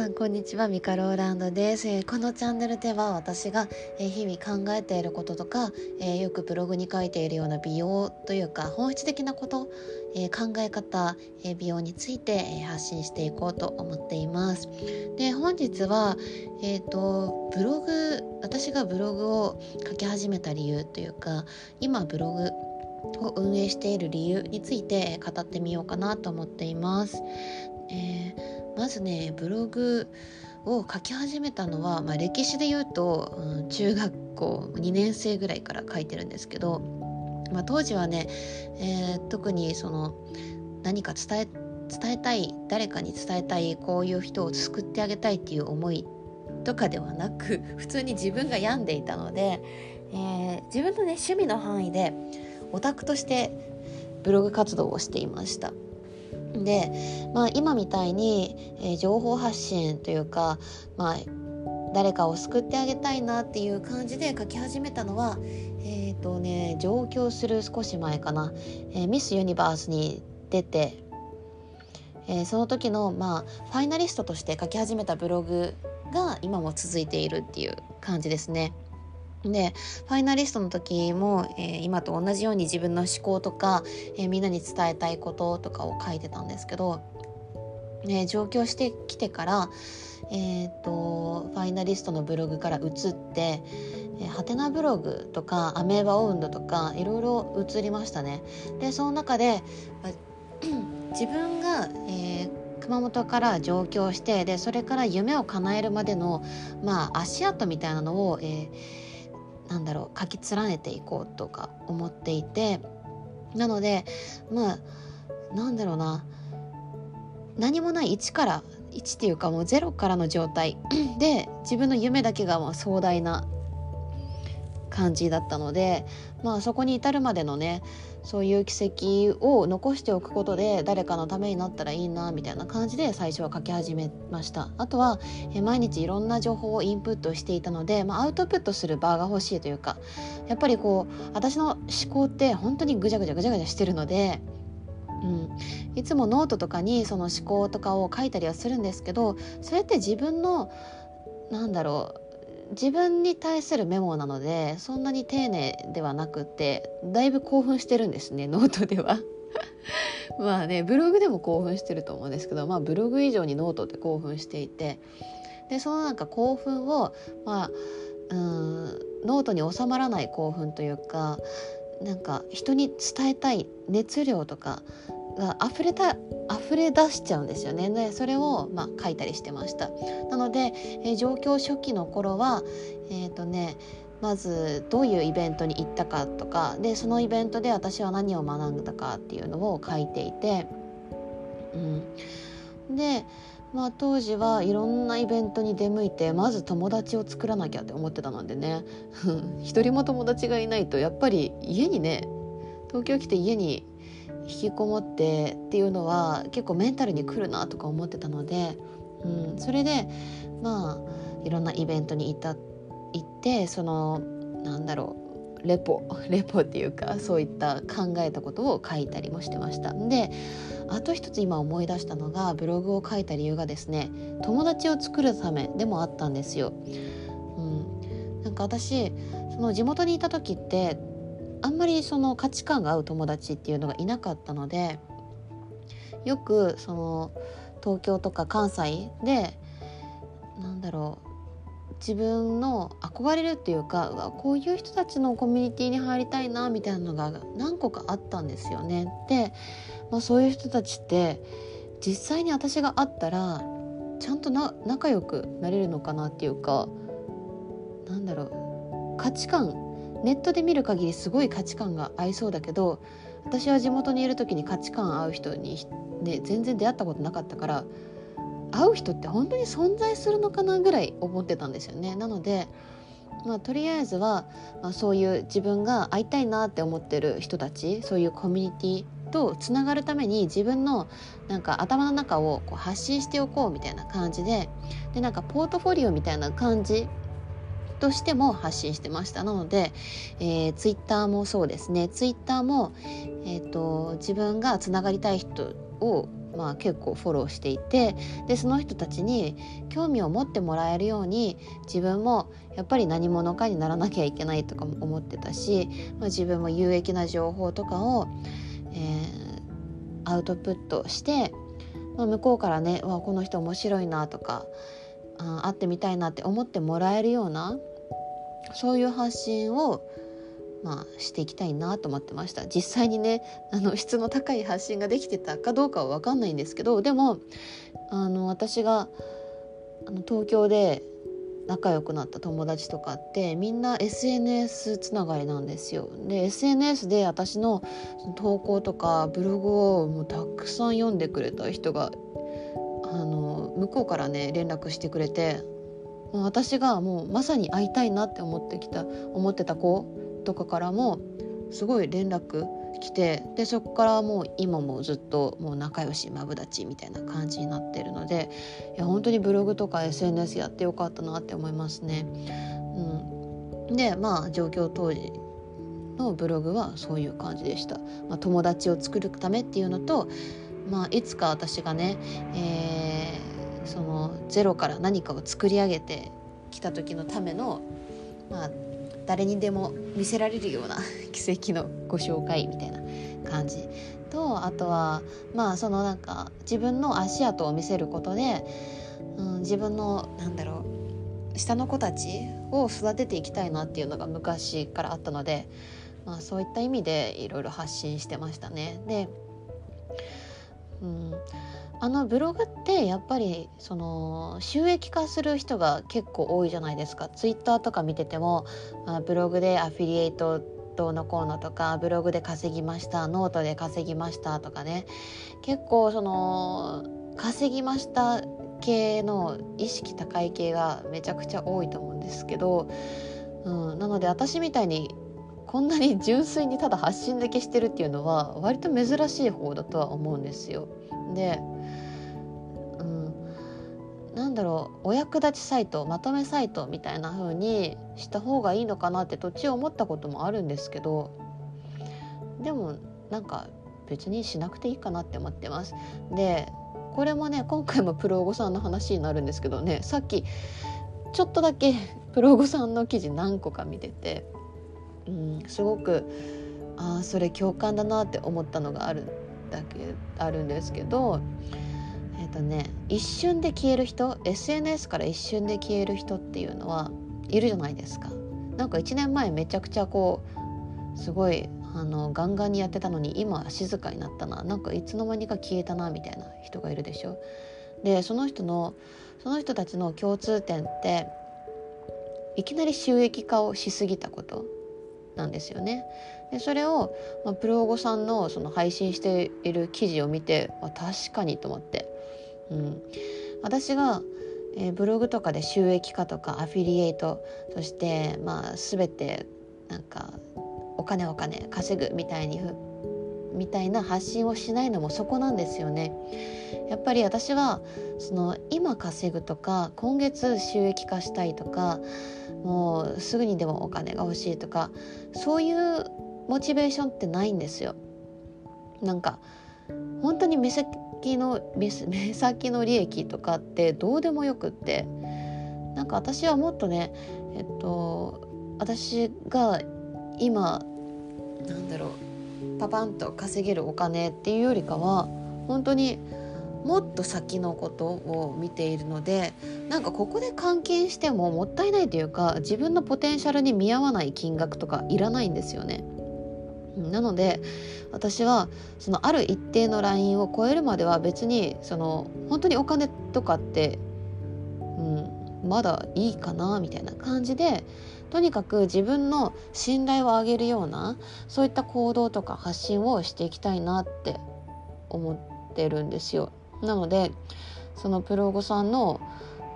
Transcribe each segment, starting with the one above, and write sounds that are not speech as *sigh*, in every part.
さんこんにちは。ミカローランドです、えーこのチャンネルでは私が、えー日々考えていることとか、えーよくブログに書いているような美容というか本質的なこと、え考え方、え美容について、え発信していこうと思っています。で本日はえっ、とブログ私がブログを書き始めた理由というか今ブログを運営している理由について語ってみようかなと思っています。えーまずねブログを書き始めたのは、まあ、歴史で言うと、うん中学校2年生ぐらいから書いてるんですけど、まあ、当時はね、えー特にその何か伝え伝えたい誰かに伝えたいこういう人を救ってあげたいっていう思いとかではなく普通に自分が病んでいたので、えー自分のね趣味の範囲でオタクとしてブログ活動をしていました。で、まあ、今みたいに、えー情報発信というか、まあ、誰かを救ってあげたいなっていう感じで書き始めたのはえっ、とね上京する少し前かな、えーミス・ユニバースに出て、えーその時の、まあ、ファイナリストとして書き始めたブログが今も続いているっていう感じですね。でファイナリストの時も、えー今と同じように自分の思考とか、えーみんなに伝えたいこととかを書いてたんですけど、ね、上京してきてから、えー、とファイナリストのブログから移って、えーハテナブログとかアメーバオウンドとかいろいろ移りましたね。でその中でま *clears throat* 自分が、えー熊本から上京してでそれから夢を叶えるまでの、まあ、足跡みたいなのを、えーなんだろう書き連ねていこうとか思っていてなのでまあなんだろうな。何もない1から1っていうかもうゼロからの状態。*clears throat* で自分の夢だけがまあ壮大な感じだったのでまあそこに至るまでのねそういう軌跡を残しておくことで誰かのためになったらいいなみたいな感じで最初は書き始めました。あとはえ毎日いろんな情報をインプットしていたので、まあ、アウトプットする場が欲しいというかやっぱりこう私の思考って本当にぐちゃぐちゃぐちゃぐちゃしてるのでうん、いつもノートとかにその思考とかを書いたりはするんですけどそれって自分のなんだろう自分に対するメモなのでそんなに丁寧ではなくてだいぶ興奮してるんですね *laughs* ノートでは。*laughs* まあねブログでも興奮してると思うんですけど、まあ、ブログ以上にノートって興奮していてでそのなんか興奮をまあうんノートに収まらない興奮というかなんか人に伝えたい熱量とかが溢れた溢れ出しちゃうんですよね。でそれをまあ書いたりしてました。なので、えー上京初期の頃はえっ、とねまずどういうイベントに行ったかとかでそのイベントで私は何を学んだかっていうのを書いていて、うん、でまあ当時はいろんなイベントに出向いてまず友達を作らなきゃって思ってたのでね。*laughs* 一人も友達がいないとやっぱり家にね東京来て家に引きこもってっていうのは結構メンタルにくるなとか思ってたので、うん、それでまあいろんなイベントに行った行ってそのなんだろうレポ *laughs* レポっていうかそういった考えたことを書いたりもしてましたであと一つ今思い出したのがブログを書いた理由がですね友達を作るためでもあったんですよ。うん、なんか私その地元にいた時ってあんまりその価値観が合う友達っていうのがいなかったのでよくその東京とか関西でなんだろう自分の憧れるっていうかうこういう人たちのコミュニティに入りたいなみたいなのが何個かあったんですよね。で、まあ、そういう人たちって実際に私が会ったらちゃんとな仲良くなれるのかなっていうかなんだろう価値観ネットで見る限りすごい価値観が合いそうだけど私は地元にいる時に価値観合う人に、ね、全然出会ったことなかったから会う人って本当に存在するのかなぐらい思ってたんですよね。なので、まあ、とりあえずは、まあ、そういう自分が会いたいなって思ってる人たちそういうコミュニティとつながるために自分のなんか頭の中をこう発信しておこうみたいな感じででなんかポートフォリオみたいな感じとしても発信してましたなので、えー、ツイッターもそうですね。ツイッターも、えー、と自分がつながりたい人をまあ、結構フォローしていてでその人たちに興味を持ってもらえるように自分もやっぱり何者かにならなきゃいけないとかも思ってたし、まあ、自分も有益な情報とかを、えー、アウトプットして、まあ、向こうからねわこの人面白いなとかあ会ってみたいなって思ってもらえるようなそういう発信をまあ、していきたいなと思ってました実際にねあの質の高い発信ができてたかどうかは分かんないんですけどでもあの私があの東京で仲良くなった友達とかってみんな SNS つながりなんですよ。で SNS で私の投稿とかブログをもうたくさん読んでくれた人があの向こうからね連絡してくれて私がもうまさに会いたいなって思ってきた思ってた子とかからもすごい連絡来てでそこからもう今もずっともう仲良しマブダチみたいな感じになってるのでいや本当にブログとか SNS やってよかったなって思いますね。うん、でまあ状況当時のブログはそういう感じでした。まあ、友達を作るためっていうのと、まあ、いつか私がね、えー、そのゼロから何かを作り上げてきた時のための、まあ、誰にでも見せられるような *laughs* 奇跡のご紹介みたいな感じとあとはまあそのなんか自分の足跡を見せることで、うん、自分のなんだろう下の子たちを育てていきたいなっていうのが昔からあったので、まあ、そういった意味でいろいろ発信してましたね。で、うん、あのブログってやっぱりその収益化する人が結構多いじゃないですか。ツイッターとか見てても、あ、ブログでアフィリエイトどうのこうのとかブログで稼ぎましたノートで稼ぎましたとかね。結構その稼ぎました系の意識高い系がめちゃくちゃ多いと思うんですけど、うん、なので私みたいにこんなに純粋にただ発信だけしてるっていうのは割と珍しい方だとは思うんですよ。でなんだろうお役立ちサイトまとめサイトみたいな風にした方がいいのかなって途中思ったこともあるんですけどでもなんか別にしなくていいかなって思ってます。でこれもね今回もプロゴさんの話になるんですけどねさっきちょっとだけプロゴさんの記事何個か見てて、うん、すごくああそれ共感だなって思ったのがあるだけあるんですけどえっ、ー、とね一瞬で消える人 SNS から一瞬で消える人っていうのはいるじゃないですか。なんか1年前めちゃくちゃこうすごいあのガンガンにやってたのに今静かになったななんかいつの間にか消えたなみたいな人がいるでしょ。でその人のその人たちの共通点っていきなり収益化をしすぎたことなんですよね。でそれを、まあ、プロゴさんのその配信している記事を見て、まあ、確かにと思ってうん、私が、えー、ブログとかで収益化とかアフィリエイトそしてまあ全てなんかお金お金稼ぐみたいにみたいな発信をしないのもそこなんですよね。やっぱり私はその今稼ぐとか今月収益化したいとかもうすぐにでもお金が欲しいとかそういうモチベーションってないんですよ。なんか本当に目先の *laughs* 目先の利益とかってどうでもよくってなんか私はもっとねえっと私が今なんだろうパパンと稼げるお金っていうよりかは本当にもっと先のことを見ているのでなんかここで換金してももったいないというか自分のポテンシャルに見合わない金額とかいらないんですよね。なので私はそのある一定のラインを超えるまでは別にその本当にお金とかって、うん、まだいいかなみたいな感じでとにかく自分の信頼を上げるようなそういった行動とか発信をしていきたいなって思ってるんですよ。なのでそのプロゴさんの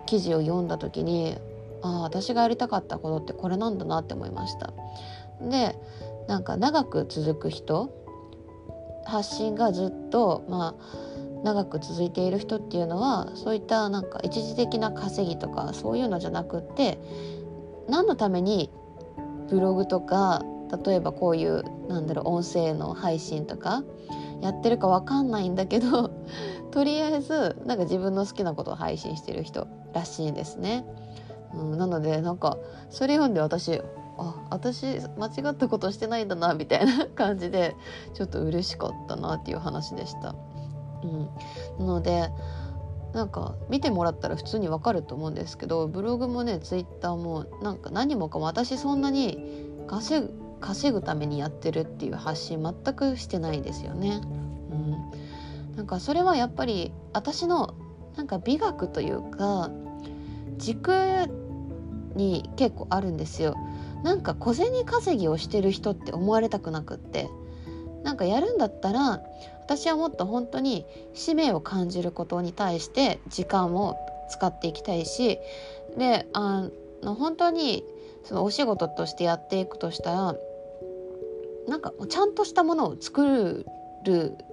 記事を読んだ時にああ私がやりたかったことってこれなんだなって思いました。でなんか長く続く人発信がずっとまあ長く続いている人っていうのはそういったなんか一時的な稼ぎとかそういうのじゃなくって何のためにブログとか例えばこういうなんだろう音声の配信とかやってるか分かんないんだけど *laughs* とりあえずなんか自分の好きなことを配信してる人らしいですね。うん、なのでなんかそれ読んで私あ私間違ったことしてないんだなみたいな感じでちょっと嬉しかったなっていう話でした。うん、なのでなんか見てもらったら普通にわかると思うんですけどブログもねツイッターもなんか何もかも私そんなに稼ぐ稼ぐためにやってるっていう発信全くしてないですよね。うん、なんかそれはやっぱり私のなんか美学というか軸に結構あるんですよ。なんか小銭稼ぎをしてる人って思われたくなくってなんかやるんだったら私はもっと本当に使命を感じることに対して時間を使っていきたいしであの本当にそのお仕事としてやっていくとしたらなんかちゃんとしたものを作る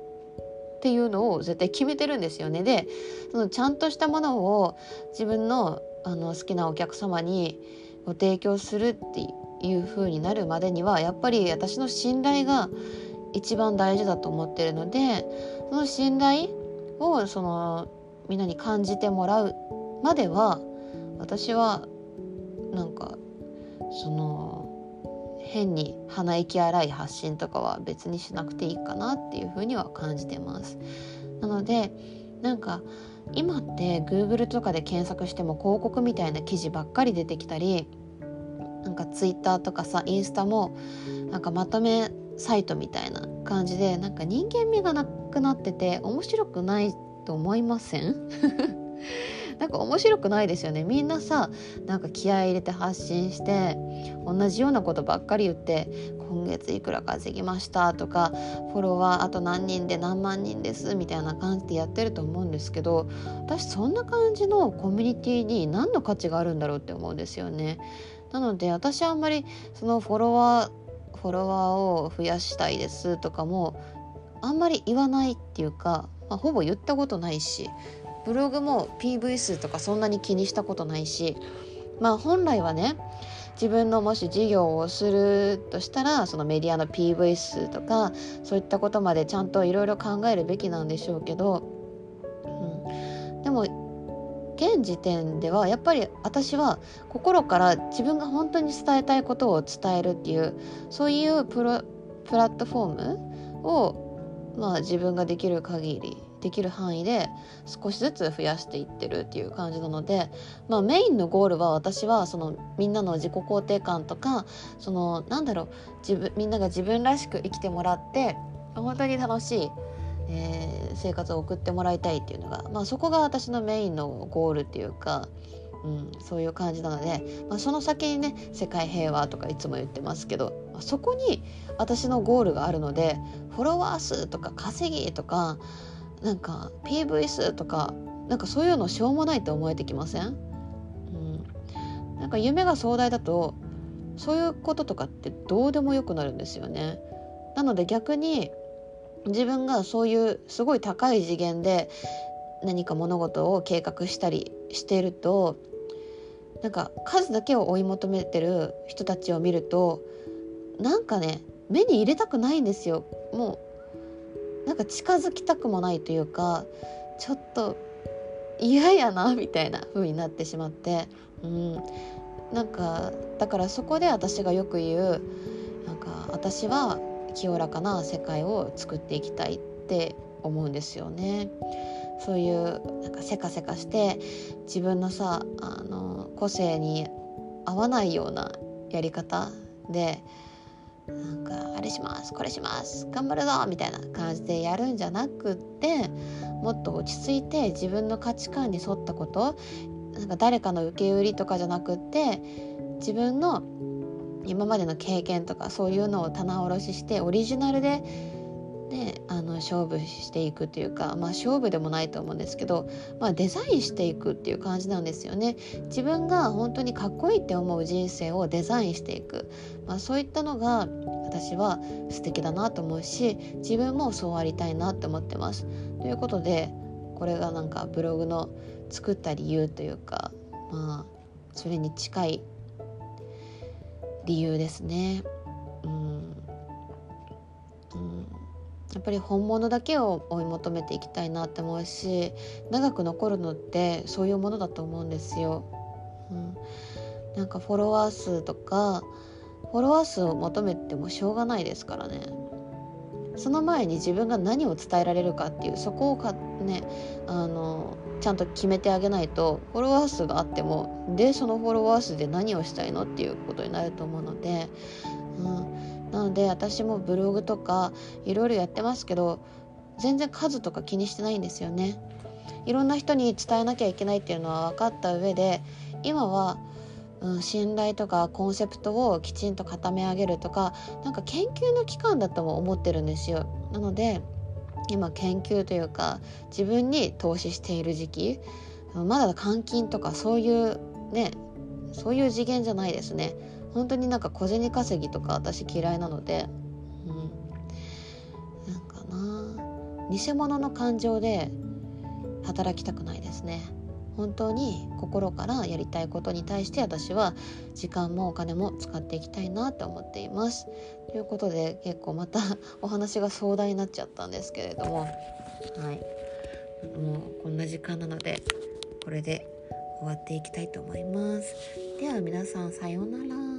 っていうのを絶対決めてるんですよね。でそのちゃんとしたものを自分のあの好きなお客様にご提供するっていう風になるまでにはやっぱり私の信頼が一番大事だと思ってるのでその信頼をそのみんなに感じてもらうまでは私はなんかその変に鼻息荒い発信とかは別にしなくていいかなっていうふうには感じてます。なのでなんか今って Google とかで検索しても広告みたいな記事ばっかり出てきたりなんか Twitter とかさインスタもなんかまとめサイトみたいな感じでなんか人間味がなくなってて面白くないと思いません？*laughs* なんか面白くないですよねみんなさなんか気合い入れて発信して同じようなことばっかり言って今月いくら稼ぎましたとかフォロワーあと何人で何万人ですみたいな感じでやってると思うんですけど私そんな感じのコミュニティに何の価値があるんだろうって思うんですよね。なので私はあんまりそのフォロワーフォロワーを増やしたいですとかもあんまり言わないっていうか、まあ、ほぼ言ったことないしブログも PV 数とかそんなに気にしたことないしまあ本来はね自分のもし事業をするとしたらそのメディアの PV 数とかそういったことまでちゃんといろいろ考えるべきなんでしょうけど、うん、でも現時点ではやっぱり私は心から自分が本当に伝えたいことを伝えるっていうそういうプロプラットフォームを、まあ、自分ができる限りできる範囲で少しずつ増やしていってるっていう感じなので、まあ、メインのゴールは私はそのみんなの自己肯定感とかそのなんだろう自分みんなが自分らしく生きてもらって本当に楽しい、えー、生活を送ってもらいたいっていうのが、まあ、そこが私のメインのゴールっていうか。うん、そういう感じなので、まあ、その先にね世界平和とかいつも言ってますけど、まあ、そこに私のゴールがあるのでフォロワー数とか稼ぎとかなんか PV 数とかなんかそういうのしょうもないと思えてきません、うん、なんか夢が壮大だとそういうこととかってどうでもよくなるんですよね。なので逆に自分がそういうすごい高い次元で何か物事を計画したりしてるとなんか数だけを追い求めてる人たちを見るとなんかね目に入れたくないんですよ。もうなんか近づきたくもないというかちょっと嫌やなみたいな風になってしまって、うん、なんかだからそこで私がよく言うなんか私は清らかな世界を作っていきたいって思うんですよね。そういうなんかせかせかして自分のさあの個性に合わないようなやり方でなんかあれしますこれします頑張るぞみたいな感じでやるんじゃなくってもっと落ち着いて自分の価値観に沿ったことなんか誰かの受け売りとかじゃなくって自分の今までの経験とかそういうのを棚卸ししてオリジナルでね、あの勝負していくっていうか、まあ、勝負でもないと思うんですけど、まあ、デザインしていくっていう感じなんですよね。自分が本当にかっこいいって思う人生をデザインしていく、まあ、そういったのが私は素敵だなと思うし自分もそうありたいなって思ってます。ということでこれがなんかブログの作った理由というかまあそれに近い理由ですね。うん、やっぱり本物だけを追い求めていきたいなって思うし長く残るのってそういうものだと思うんですよ。うん、なんかフォロワー数とかフォロワー数を求めてもしょうがないですからね。その前に自分が何を伝えられるかっていうそこをかねあのちゃんと決めてあげないとフォロワー数があってもでそのフォロワー数で何をしたいのっていうことになると思うので、うん、なので私もブログとかいろいろやってますけど全然数とか気にしてないんですよね。いろんな人に伝えなきゃいけないっていうのは分かった上で今は、うん、信頼とかコンセプトをきちんと固め上げるとかなんか研究の期間だとも思ってるんですよ。なので今研究というか自分に投資している時期まだ換金とかそういうねそういう次元じゃないですね。本当になんか小銭稼ぎとか私嫌いなので、うん、なんかな偽物の感情で働きたくないですね。本当に心からやりたいことに対して私は時間もお金も使っていきたいなと思っています。ということで結構またお話が壮大になっちゃったんですけれどもはいもうこんな時間なのでこれで終わっていきたいと思います。では皆さんさようなら。